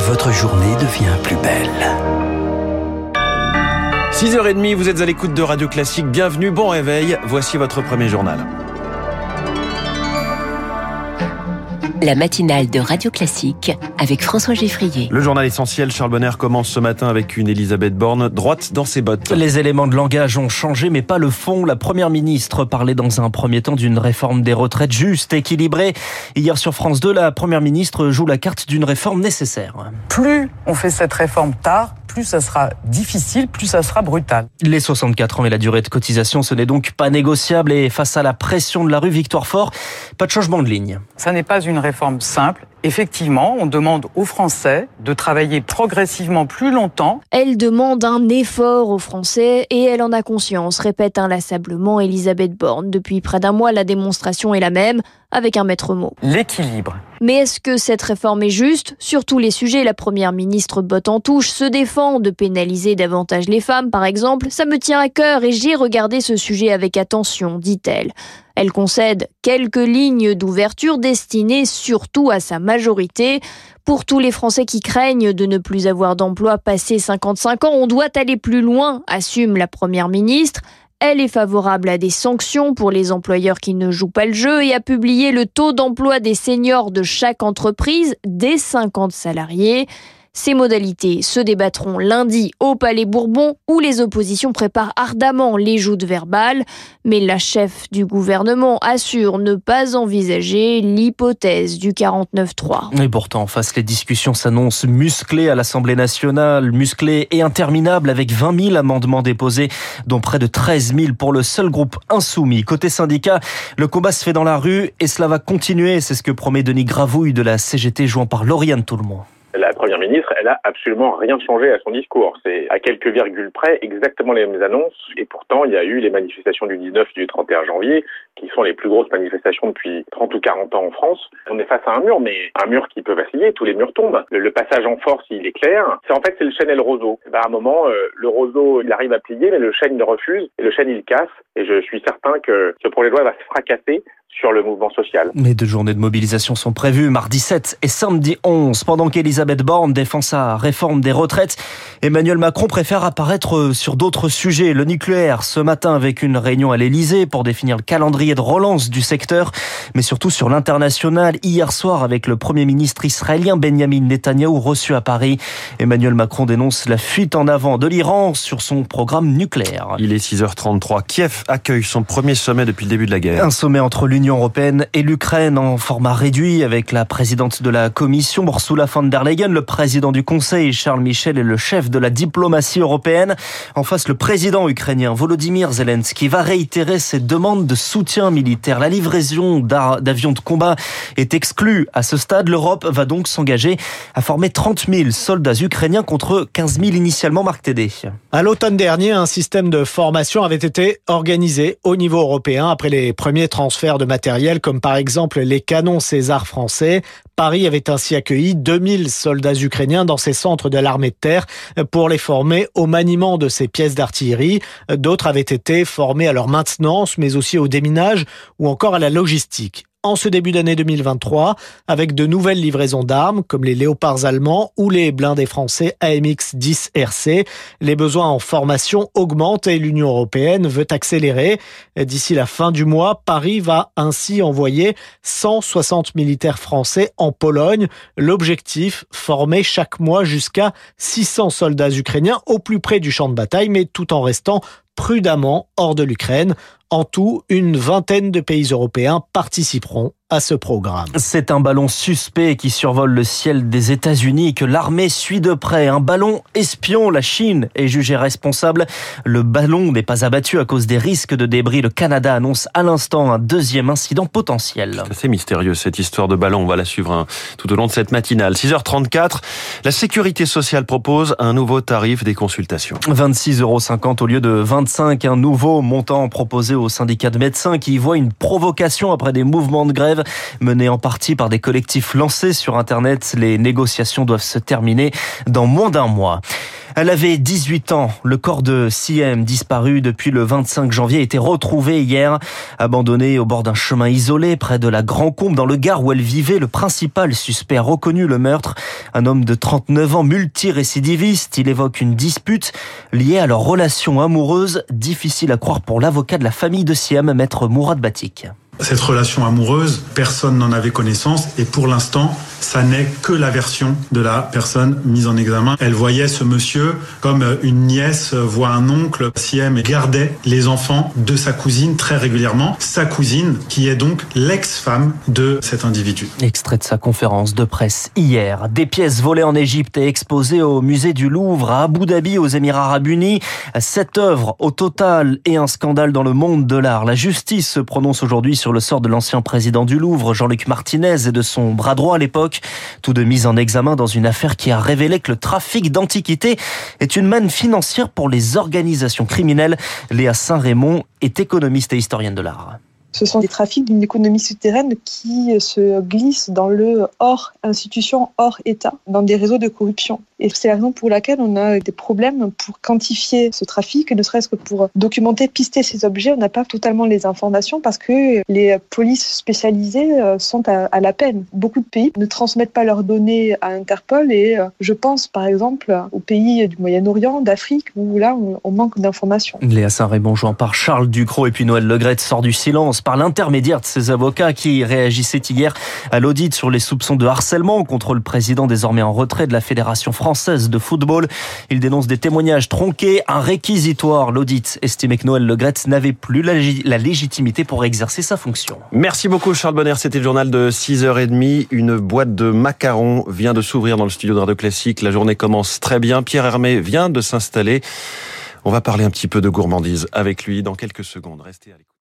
votre journée devient plus belle. 6h30, vous êtes à l'écoute de Radio Classique. Bienvenue, bon réveil. Voici votre premier journal. La matinale de Radio Classique avec François Geffrier. Le journal essentiel, Charles Bonner commence ce matin avec une Elisabeth Borne droite dans ses bottes. Les éléments de langage ont changé, mais pas le fond. La première ministre parlait dans un premier temps d'une réforme des retraites juste, équilibrée. Hier sur France 2, la première ministre joue la carte d'une réforme nécessaire. Plus on fait cette réforme tard, plus ça sera difficile, plus ça sera brutal. Les 64 ans et la durée de cotisation, ce n'est donc pas négociable et face à la pression de la rue Victoire Fort, pas de changement de ligne. Ça n'est pas une réforme simple. Effectivement, on demande aux Français de travailler progressivement plus longtemps. Elle demande un effort aux Français et elle en a conscience, répète inlassablement Elisabeth Borne. Depuis près d'un mois, la démonstration est la même, avec un maître mot. L'équilibre. Mais est-ce que cette réforme est juste? Sur tous les sujets, la première ministre botte en touche, se défend de pénaliser davantage les femmes, par exemple. Ça me tient à cœur et j'ai regardé ce sujet avec attention, dit-elle. Elle concède quelques lignes d'ouverture destinées surtout à sa majorité. Pour tous les Français qui craignent de ne plus avoir d'emploi passé 55 ans, on doit aller plus loin, assume la Première ministre. Elle est favorable à des sanctions pour les employeurs qui ne jouent pas le jeu et a publié le taux d'emploi des seniors de chaque entreprise des 50 salariés. Ces modalités se débattront lundi au Palais Bourbon où les oppositions préparent ardemment les joutes verbales. Mais la chef du gouvernement assure ne pas envisager l'hypothèse du 49-3. Et pourtant, face, les discussions s'annoncent musclées à l'Assemblée nationale, musclées et interminables avec 20 000 amendements déposés, dont près de 13 000 pour le seul groupe insoumis. Côté syndicat, le combat se fait dans la rue et cela va continuer. C'est ce que promet Denis Gravouille de la CGT jouant par Lauriane Toulmont. La première ministre, elle a absolument rien changé à son discours. C'est à quelques virgules près exactement les mêmes annonces. Et pourtant, il y a eu les manifestations du 19 et du 31 janvier, qui sont les plus grosses manifestations depuis 30 ou 40 ans en France. On est face à un mur, mais un mur qui peut vaciller. Tous les murs tombent. Le, passage en force, il est clair. C'est en fait c'est le chêne et le roseau. Ben, à un moment, euh, le roseau, il arrive à plier, mais le chêne il refuse et le chêne il casse. Et je suis certain que ce projet de loi va se fracasser sur le mouvement social. Les deux journées de mobilisation sont prévues mardi 7 et samedi 11. Pendant qu'Elisabeth Borne défend sa réforme des retraites, Emmanuel Macron préfère apparaître sur d'autres sujets. Le nucléaire ce matin avec une réunion à l'Elysée pour définir le calendrier de relance du secteur, mais surtout sur l'international. Hier soir avec le premier ministre israélien Benjamin Netanyahou reçu à Paris, Emmanuel Macron dénonce la fuite en avant de l'Iran sur son programme nucléaire. Il est 6h33. Kiev accueille son premier sommet depuis le début de la guerre. Un sommet entre l'Union l'Union européenne et l'Ukraine en format réduit avec la présidente de la Commission, Ursula von der Leyen, le président du Conseil, Charles Michel, et le chef de la diplomatie européenne. En face, le président ukrainien, Volodymyr Zelensky, va réitérer ses demandes de soutien militaire. La livraison d'avions de combat est exclue. À ce stade, l'Europe va donc s'engager à former 30 000 soldats ukrainiens contre 15 000 initialement, Marc Tédé. À l'automne dernier, un système de formation avait été organisé au niveau européen après les premiers transferts de matériel comme par exemple les canons César français. Paris avait ainsi accueilli 2000 soldats ukrainiens dans ses centres de l'armée de terre pour les former au maniement de ces pièces d'artillerie. D'autres avaient été formés à leur maintenance mais aussi au déminage ou encore à la logistique en ce début d'année 2023 avec de nouvelles livraisons d'armes comme les léopards allemands ou les blindés français AMX 10 RC. Les besoins en formation augmentent et l'Union européenne veut accélérer. D'ici la fin du mois, Paris va ainsi envoyer 160 militaires français en Pologne. L'objectif, former chaque mois jusqu'à 600 soldats ukrainiens au plus près du champ de bataille mais tout en restant prudemment hors de l'Ukraine. En tout, une vingtaine de pays européens participeront à ce programme. C'est un ballon suspect qui survole le ciel des États-Unis que l'armée suit de près. Un ballon espion, la Chine est jugée responsable. Le ballon n'est pas abattu à cause des risques de débris. Le Canada annonce à l'instant un deuxième incident potentiel. C'est assez mystérieux cette histoire de ballon. On va la suivre hein, tout au long de cette matinale. 6h34, la sécurité sociale propose un nouveau tarif des consultations. 26,50 euros au lieu de 25, un nouveau montant proposé au syndicat de médecins qui voit une provocation après des mouvements de grève menée en partie par des collectifs lancés sur Internet. Les négociations doivent se terminer dans moins d'un mois. Elle avait 18 ans. Le corps de Siem, disparu depuis le 25 janvier, a été retrouvé hier, abandonné au bord d'un chemin isolé près de la Grand Combe dans le Gard où elle vivait. Le principal suspect a reconnu le meurtre. Un homme de 39 ans, multirécidiviste. Il évoque une dispute liée à leur relation amoureuse. Difficile à croire pour l'avocat de la famille de Siem, maître Mourad Batik. Cette relation amoureuse, personne n'en avait connaissance et pour l'instant, ça n'est que la version de la personne mise en examen. Elle voyait ce monsieur comme une nièce voit un oncle. Siem gardait les enfants de sa cousine très régulièrement. Sa cousine, qui est donc l'ex-femme de cet individu. Extrait de sa conférence de presse hier. Des pièces volées en Égypte et exposées au musée du Louvre à Abu Dhabi aux Émirats Arabes Unis. Sept œuvres au total et un scandale dans le monde de l'art. La justice se prononce aujourd'hui sur le sort de l'ancien président du Louvre, Jean-Luc Martinez, et de son bras droit à l'époque. Tous deux mis en examen dans une affaire qui a révélé que le trafic d'antiquités est une manne financière pour les organisations criminelles. Léa Saint-Raymond est économiste et historienne de l'art. Ce sont des trafics d'une économie souterraine qui se glissent dans le hors institution, hors État, dans des réseaux de corruption. Et c'est la raison pour laquelle on a des problèmes pour quantifier ce trafic, ne serait-ce que pour documenter, pister ces objets. On n'a pas totalement les informations parce que les polices spécialisées euh, sont à, la peine. Beaucoup de pays ne transmettent pas leurs données à Interpol et euh, je pense par exemple aux pays du Moyen-Orient, d'Afrique, où là on, manque d'informations. Léa Saint-Raymond jouant par Charles Ducrot et puis Noël Legrette sort du silence par l'intermédiaire de ses avocats qui réagissaient hier à l'audit sur les soupçons de harcèlement contre le président désormais en retrait de la Fédération française de football. Il dénonce des témoignages tronqués, un réquisitoire. L'audit estimait que Noël Legrette n'avait plus la, légitimité pour exercer sa fonction. Merci beaucoup Charles Bonner, c'était le journal de 6h30. Une boîte de macarons vient de s'ouvrir dans le studio de Radio Classique. La journée commence très bien. Pierre Hermé vient de s'installer. On va parler un petit peu de gourmandise avec lui dans quelques secondes. Restez à l'écoute.